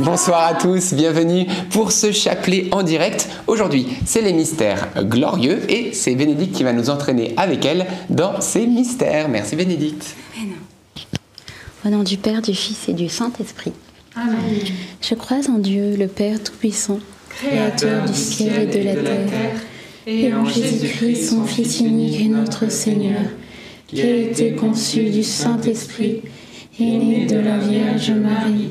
Bonsoir à tous, bienvenue pour ce chapelet en direct. Aujourd'hui, c'est les mystères glorieux et c'est Bénédicte qui va nous entraîner avec elle dans ces mystères. Merci Bénédicte. Au nom du Père, du Fils et du Saint-Esprit. Amen. Je crois en Dieu, le Père Tout-Puissant, Créateur du ciel et de la terre, et en Jésus-Christ, son Fils unique et notre Seigneur, qui a été conçu du Saint-Esprit, est né de la Vierge Marie,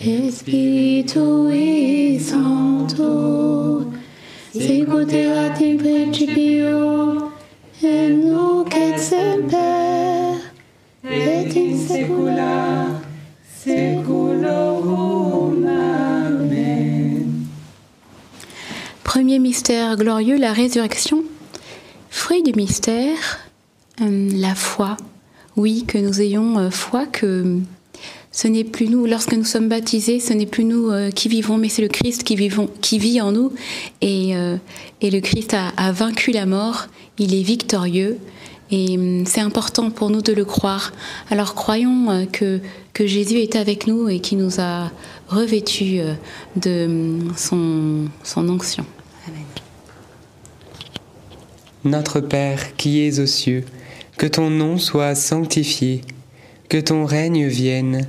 et spiritui sancto sicut erat in principio et nunc et semper et in saecula saeculorum. Amen. Premier mystère glorieux, la résurrection. Fruit du mystère, euh, la foi. Oui, que nous ayons euh, foi que ce n'est plus nous, lorsque nous sommes baptisés, ce n'est plus nous euh, qui vivons, mais c'est le Christ qui, vit en nous. Et, euh, le Christ a, vaincu la mort, il est victorieux. Et hum, c'est important pour nous de le croire. Alors croyons euh, que, Jésus est avec nous et qui nous a revêtus de hum, son, son onction. Amen. Notre Père qui es aux cieux, que ton nom soit sanctifié, que ton règne vienne,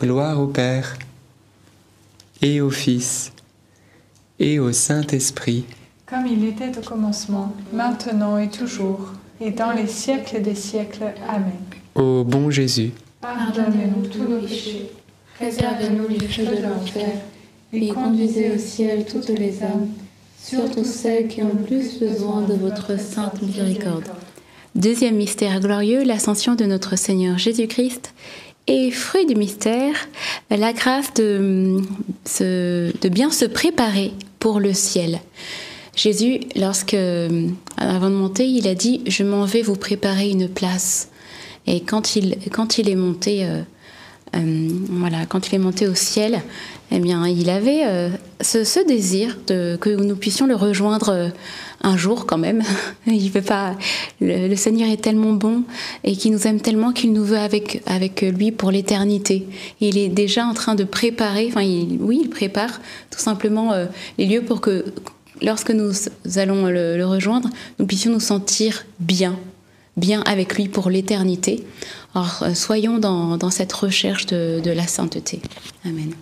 Gloire au Père, et au Fils, et au Saint-Esprit, Comme il était au commencement, maintenant et toujours, et dans les siècles des siècles. Amen. ô bon Jésus. Pardonnez-nous tous nos péchés, préservez-nous du feu de l'enfer, et conduisez au ciel toutes les âmes, surtout celles qui ont le plus besoin de votre sainte miséricorde. Deuxième mystère glorieux, l'ascension de notre Seigneur Jésus-Christ. Et fruit du mystère, la grâce de, bien se préparer pour le ciel. Jésus, lorsque, avant de monter, il a dit Je m'en vais vous préparer une place. Et quand il, quand il est monté, euh, voilà, quand il est monté au ciel, eh bien, il avait euh, ce, désir que nous puissions le rejoindre euh, un jour quand même. Il veut pas. Le, Seigneur est tellement bon et qu'il nous aime tellement qu'il nous veut avec avec lui pour l'éternité. Il est déjà en train de préparer. Enfin, oui, il prépare tout simplement euh, les lieux pour que lorsque nous allons le rejoindre, nous puissions nous sentir bien, bien avec lui pour l'éternité. Alors, euh, soyons dans, dans cette recherche de, de la sainteté. Amen.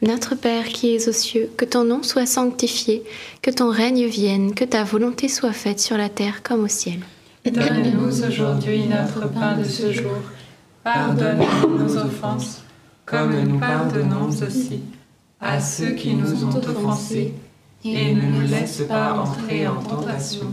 Notre Père qui es aux cieux, que ton nom soit sanctifié, que ton règne vienne, que ta volonté soit faite sur la terre comme au ciel. Donne-nous aujourd'hui notre pain de ce jour. Pardonne-nous nos offenses, comme nous pardonnons aussi à ceux qui nous ont offensés. Et ne nous laisse pas entrer en tentation,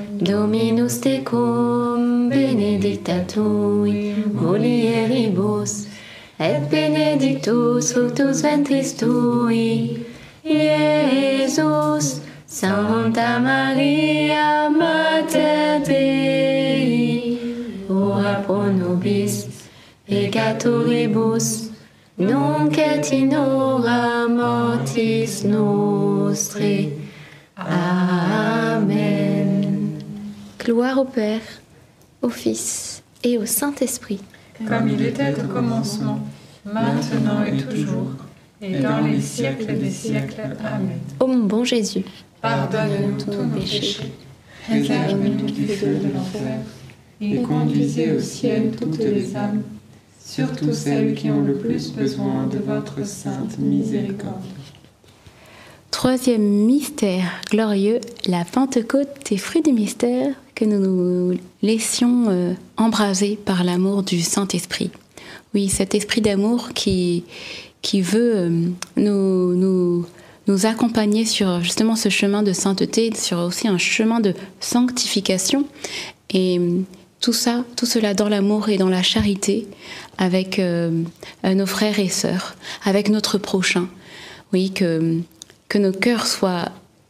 Dominus tecum, benedicta tui, mulieribus, et benedictus fructus ventris tui, Iesus. Santa Maria, Mater ora pro nobis peccatoribus, nunc et mortis nostre. Amen. Gloire au Père, au Fils et au Saint-Esprit. Comme il était au commencement, maintenant et toujours, et dans les siècles des siècles. Amen. Ô mon bon Jésus, Pardonne-nous tous nos péchés, réserve-nous du feu de l'enfer, et conduisez au ciel toutes les âmes, surtout celles qui ont le plus besoin de votre sainte miséricorde. Troisième mystère glorieux, la Pentecôte et fruit du mystère que nous nous laissions euh, embraser par l'amour du Saint-Esprit. Oui, cet esprit d'amour qui, qui veut euh, nous, nous, nous accompagner sur justement ce chemin de sainteté, sur aussi un chemin de sanctification. Et euh, tout ça, tout cela dans l'amour et dans la charité avec nos frères et sœurs, avec notre prochain. Oui, que, que nos cœurs soient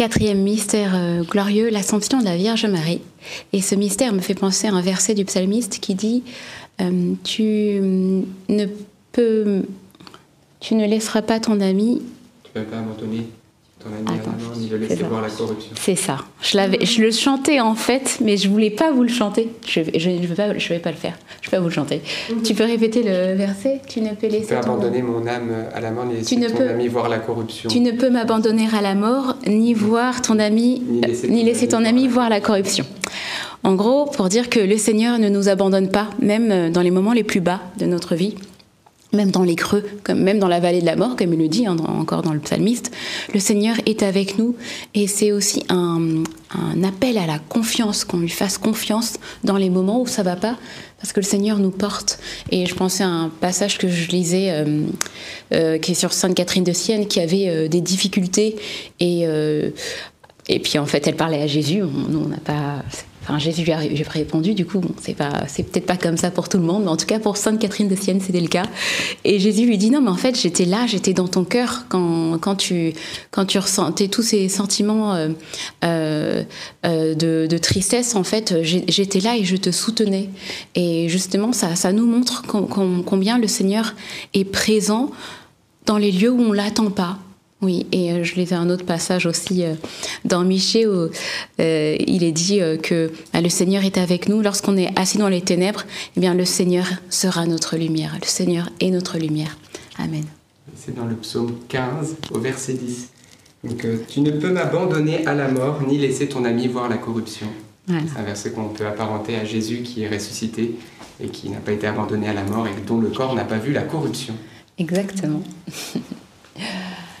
Quatrième mystère euh, glorieux, l'Assomption de la Vierge Marie. Et ce mystère me fait penser à un verset du psalmiste qui dit euh, Tu ne peux, tu ne laisseras pas ton ami. Tu ne pas voir la corruption. C'est ça. Je l'avais, je le chantais en fait, mais je voulais pas vous le chanter. Je, je, je vais pas, je vais pas le faire. Je vais pas vous le chanter. Tu peux répéter le verset? Tu ne peux Tu laisser peux ton abandonner mon âme à la mort, ni laisser Tu ne ton peux- ami voir la corruption. Tu ne peux m'abandonner à la mort, ni voir ton ami, Ni laisser ni ton laisser ton ami ami voir la corruption. En gros, pour dire que le Seigneur ne nous abandonne pas, même dans les moments les plus bas de notre vie, même dans les creux, même dans la vallée de la mort, comme il le dit hein, encore dans le psalmiste, le Seigneur est avec nous et c'est aussi un, appel à la confiance, qu'on lui fasse confiance dans les moments où ça va pas, parce que le Seigneur nous porte. Et je pensais à un passage que je lisais, euh, euh, qui est sur Sainte Catherine de Sienne, qui avait euh, des difficultés et et puis en fait, elle parlait à Jésus. Nous, on n'a pas. Enfin, Jésus lui a répondu. Du coup, c'est pas, c'est peut-être pas comme ça pour tout le monde, mais en tout cas pour Sainte Catherine de Sienne, c'était le cas. Et Jésus lui dit non, mais en fait, j'étais là, j'étais dans ton cœur quand, quand tu, quand tu ressentais tous ces sentiments euh, euh, euh, de, tristesse. En fait, j'étais là et je te soutenais. Et justement, ça, ça nous montre com- com- combien le Seigneur est présent dans les lieux où on l'attend pas. Oui, et euh, je lisais un autre passage aussi euh, dans Michée où euh, il est dit que bah, le Seigneur est avec nous lorsqu'on est assis dans les ténèbres. Eh bien, le Seigneur sera notre lumière. Le Seigneur est notre lumière. Amen. C'est dans le psaume 15, au verset 10. Donc, euh, tu ne peux m'abandonner à la mort, ni laisser ton ami voir la corruption. Voilà. C'est un verset qu'on peut apparenter à Jésus qui est ressuscité et qui n'a pas été abandonné à la mort et dont le corps n'a pas vu la corruption. Exactement.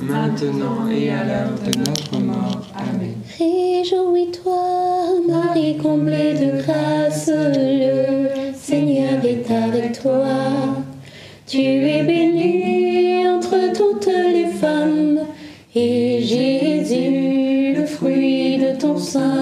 maintenant et à l'heure de notre mort. Amen. Réjouis-toi, Marie comblée de grâce, le Seigneur est avec toi. Tu es bénie entre toutes les femmes, et Jésus, le fruit de ton sein,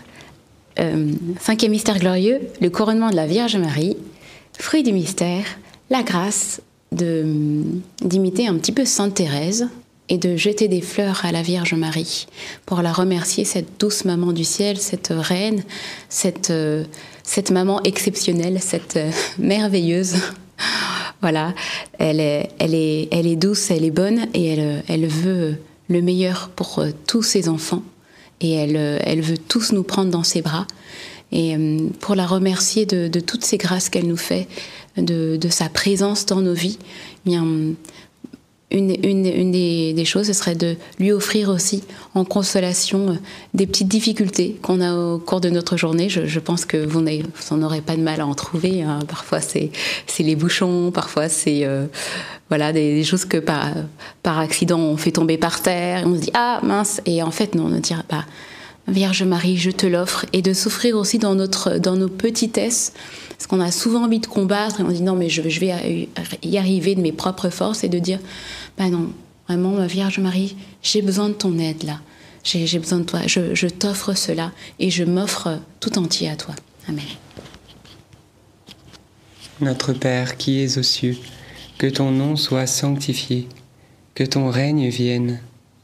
euh, cinquième mystère glorieux, le couronnement de la Vierge Marie. Fruit du mystère, la grâce de d'imiter un petit peu Sainte Thérèse et de jeter des fleurs à la Vierge Marie pour la remercier, cette douce maman du ciel, cette reine, cette, euh, maman exceptionnelle, cette euh, merveilleuse. voilà, elle est, douce, elle est bonne et elle, veut le meilleur pour euh, tous ses enfants et elle, euh, elle veut tous nous prendre dans ses bras. Et euh, pour la remercier de, de toutes ces grâces qu'elle nous fait, de, de sa présence dans nos vies, eh bien, une, une, une des, des choses, ce serait de lui offrir aussi en consolation euh, des petites difficultés qu'on a au cours de notre journée. Je, je pense que vous n'en aurez pas de mal à en trouver. hein. Parfois, c'est les bouchons, parfois, c'est euh, voilà, des, des choses que par, par accident, on fait tomber par terre. Et on se dit, ah mince. Et en fait, non, on dit, bah, Vierge Marie, je te l'offre. Et de souffrir aussi dans, notre, dans nos petitesses. Parce qu'on a souvent envie de combattre et on dit, non, mais je, je vais y arriver de mes propres forces et de dire, bah non, vraiment, ma Vierge Marie, j'ai besoin de ton aide là. J'ai besoin de toi. Je, je t'offre cela et je m'offre tout entier à toi. Amen. Notre Père qui es aux cieux, que ton nom soit sanctifié, que ton règne vienne,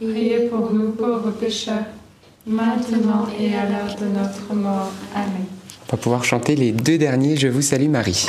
priez pour nous pauvres pécheurs, maintenant et à l'heure de notre mort. Amen. On va pouvoir chanter les deux derniers Je vous salue Marie.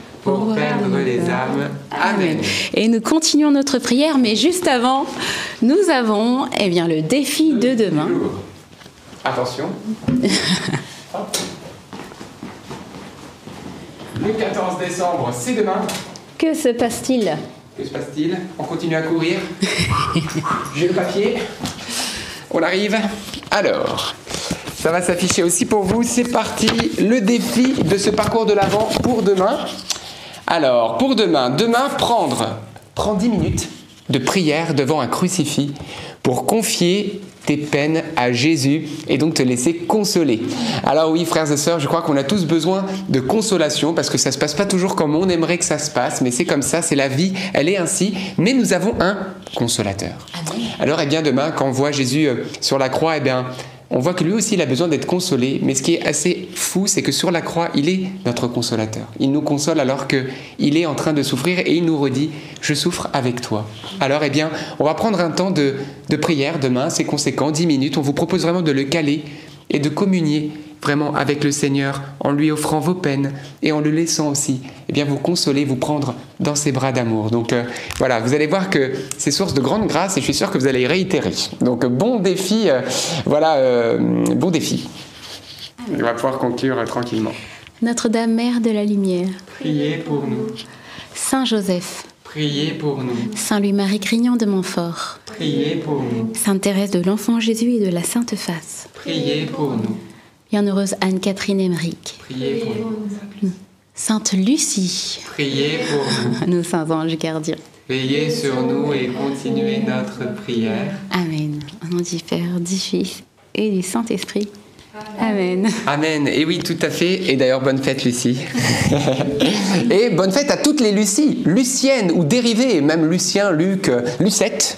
pour perdre les âmes. Amen. Et nous continuons notre prière, mais juste avant, nous avons eh bien, le défi de demain. Attention. Le 14 décembre, c'est demain. Que se passe-t-il? Que se passe-t-il? On continue à courir. J'ai le papier. On arrive. Alors, ça va s'afficher aussi pour vous. C'est parti. Le défi de ce parcours de l'Avent pour demain. Alors, pour demain, demain, prendre, prends 10 minutes de prière devant un crucifix pour confier tes peines à Jésus et donc te laisser consoler. Alors oui, frères et sœurs, je crois qu'on a tous besoin de consolation parce que ça se passe pas toujours comme on aimerait que ça se passe, mais c'est comme ça, c'est la vie, elle est ainsi, mais nous avons un consolateur. Alors eh bien demain, quand on voit Jésus euh, sur la croix, eh bien on voit que lui aussi il a besoin d'être consolé, mais ce qui est assez fou, c'est que sur la croix, il est notre consolateur. Il nous console alors qu'il est en train de souffrir et il nous redit Je souffre avec toi. Alors, eh bien, on va prendre un temps de, de prière demain, c'est conséquent, 10 minutes. On vous propose vraiment de le caler et de communier vraiment avec le Seigneur en lui offrant vos peines et en le laissant aussi eh bien vous consoler, vous prendre dans ses bras d'amour. Donc euh, voilà, vous allez voir que c'est source de grande grâce et je suis sûr que vous allez y réitérer. Donc bon défi, euh, voilà, euh, bon défi. On va pouvoir conclure tranquillement. Notre-Dame Mère de la Lumière, Priez pour nous. Saint Joseph, Priez pour nous. Saint Louis-Marie Grignon de Montfort, Priez pour nous. Sainte Thérèse de l'Enfant Jésus et de la Sainte Face, Priez pour nous. Bienheureuse Anne-Catherine Emmerich, Priez pour nous. Sainte Lucie, Priez pour nous. nos saints anges gardiens. Veillez sur nous et continuez notre prière. Amen. Au nom du Père, du Fils et du Saint-Esprit. Amen. Amen. Et oui, tout à fait. Et d'ailleurs, bonne fête, Lucie. et bonne fête à toutes les Lucies, Lucienne ou dérivées, même Lucien, Luc, euh, Lucette.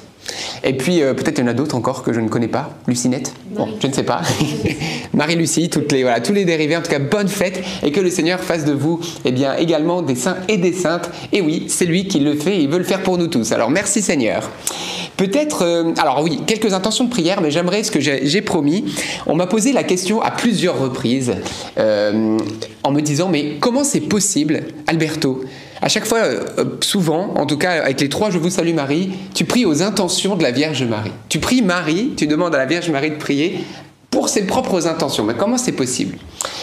Et puis euh, peut-être il y en a d'autres encore que je ne connais pas. Lucinette Bon, je ne sais pas. Marie-Lucie, toutes les, voilà, tous les dérivés. En tout cas, bonne fête et que le Seigneur fasse de vous eh bien, également des saints et des saintes. Et oui, c'est lui qui le fait et il veut le faire pour nous tous. Alors merci Seigneur. Peut-être, euh, alors oui, quelques intentions de prière, mais j'aimerais ce que j'ai promis. On m'a posé la question à plusieurs reprises euh, en me disant, mais comment c'est possible, Alberto à chaque fois, euh, souvent, en tout cas avec les trois Je vous salue Marie, tu pries aux intentions de la Vierge Marie. Tu pries Marie, tu demandes à la Vierge Marie de prier pour ses propres intentions. Mais comment c'est possible?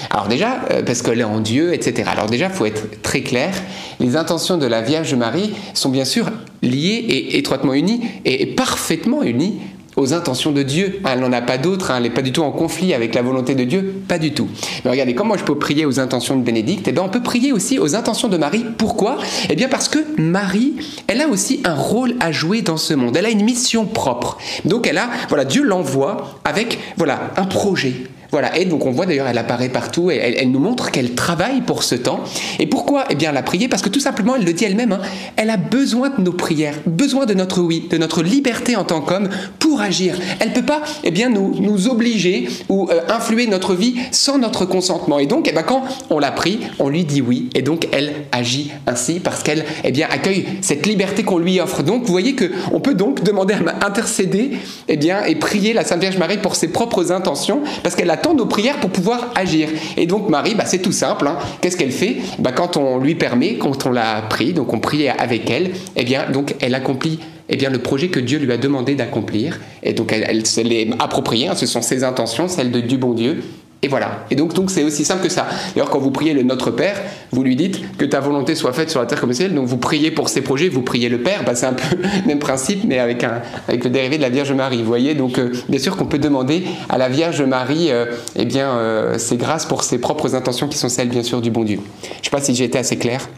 Alors déjà, euh, parce qu'elle est en Dieu, etc. Alors déjà, il faut être très clair. Les intentions de la Vierge Marie sont bien sûr liées et étroitement unies et parfaitement unies aux intentions de Dieu. Elle n'en a pas d'autres, hein. elle n'est pas du tout en conflit avec la volonté de Dieu, pas du tout. Mais regardez, comment je peux prier aux intentions de Bénédicte? Eh bien, on peut prier aussi aux intentions de Marie. Pourquoi? Eh bien, parce que Marie, elle a aussi un rôle à jouer dans ce monde. Elle a une mission propre. Donc, elle a, voilà, Dieu l'envoie avec, voilà, un projet. Voilà, et donc on voit d'ailleurs, elle apparaît partout et elle, nous montre qu'elle travaille pour ce temps. Et pourquoi? Eh bien, la prier parce que tout simplement, elle le dit elle-même, hein, elle a besoin de nos prières, besoin de notre oui, de notre liberté en tant qu'homme pour agir. Elle peut pas, eh bien, nous, nous obliger ou euh, influer notre vie sans notre consentement. Et donc, eh bien, quand on la prie, on lui dit oui, et donc elle agit ainsi parce qu'elle, eh bien, accueille cette liberté qu'on lui offre. Donc, vous voyez que on peut donc demander à intercéder, eh bien, et prier la Sainte Vierge Marie pour ses propres intentions parce qu'elle attend nos prières pour pouvoir agir. Et donc Marie, bah, c'est tout simple. hein. Qu'est-ce qu'elle fait? Bah, Quand on lui permet, quand on l'a prie, donc on prie avec elle, eh bien, donc elle accomplit eh bien, le projet que Dieu lui a demandé d'accomplir. Et donc elle, elle se l'est approprié, hein. ce sont ses intentions, celles de, du bon Dieu. Et voilà. Et donc, donc c'est aussi simple que ça. D'ailleurs, quand vous priez le Notre Père, vous lui dites que ta volonté soit faite sur la terre comme au ciel. Donc, vous priez pour ses projets, vous priez le Père. Bah, c'est un peu le même principe, mais avec, un, avec le dérivé de la Vierge Marie. Vous voyez, donc, euh, bien sûr qu'on peut demander à la Vierge Marie, euh, eh bien, euh, ses grâces pour ses propres intentions qui sont celles, bien sûr, du bon Dieu. Je ne sais pas si j'ai été assez clair.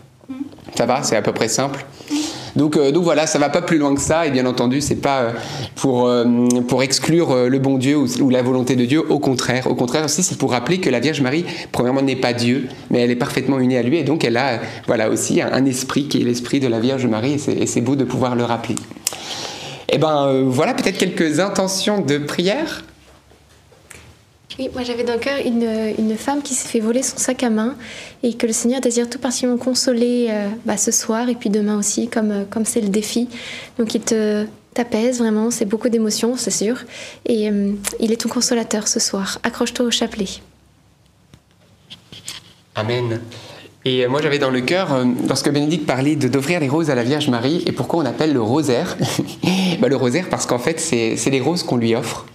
Ça va? C'est à peu près simple donc, euh, donc voilà, ça va pas plus loin que ça, et bien entendu, c'est pas euh, pour, euh, pour exclure le bon Dieu ou, la volonté de Dieu, au contraire. Au contraire aussi, c'est pour rappeler que la Vierge Marie, premièrement, n'est pas Dieu, mais elle est parfaitement unie à lui, et donc elle a voilà, aussi un, esprit qui est l'esprit de la Vierge Marie, et c'est beau de pouvoir le rappeler. Et eh ben voilà peut-être quelques intentions de prière. Oui, moi j'avais dans le cœur une, une, femme qui s'est fait voler son sac à main et que le Seigneur désire tout particulièrement consoler euh, bah, ce soir et puis demain aussi, comme euh, comme c'est le défi. Donc il t'apaise vraiment, c'est beaucoup d'émotions, c'est sûr. Et euh, il est ton consolateur ce soir. Accroche-toi au chapelet. Amen. Et moi j'avais dans le cœur, lorsque Bénédicte parlait d'offrir les roses à la Vierge Marie, et pourquoi on appelle le rosaire bah, Le rosaire parce qu'en fait c'est les roses qu'on lui offre.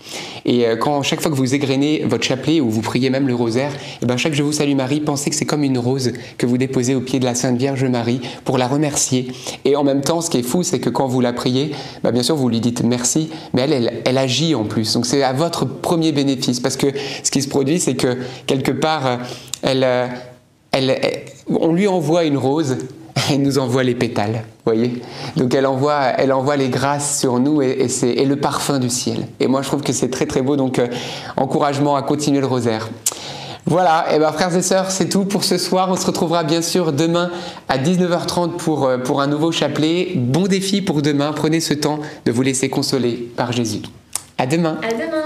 Et euh, quand chaque fois que vous égrenez votre chapelet ou vous priez même le rosaire, et eh ben chaque Je vous salue Marie, pensez que c'est comme une rose que vous déposez au pied de la Sainte Vierge Marie pour la remercier. Et en même temps, ce qui est fou, c'est que quand vous la priez, bah bien sûr vous lui dites merci, mais elle, elle, elle agit en plus. Donc c'est à votre premier bénéfice, parce que ce qui se produit, c'est que quelque part, euh, elle, euh, on lui envoie une rose elle nous envoie les pétales, voyez Donc elle envoie, elle envoie les grâces sur nous et, le parfum du ciel. Et moi je trouve que c'est très très beau, donc euh, encouragement à continuer le rosaire. Voilà, et bien frères et sœurs, c'est tout pour ce soir. On se retrouvera bien sûr demain à 19h30 pour, euh, pour un nouveau chapelet. Bon défi pour demain, prenez ce temps de vous laisser consoler par Jésus. À. À demain.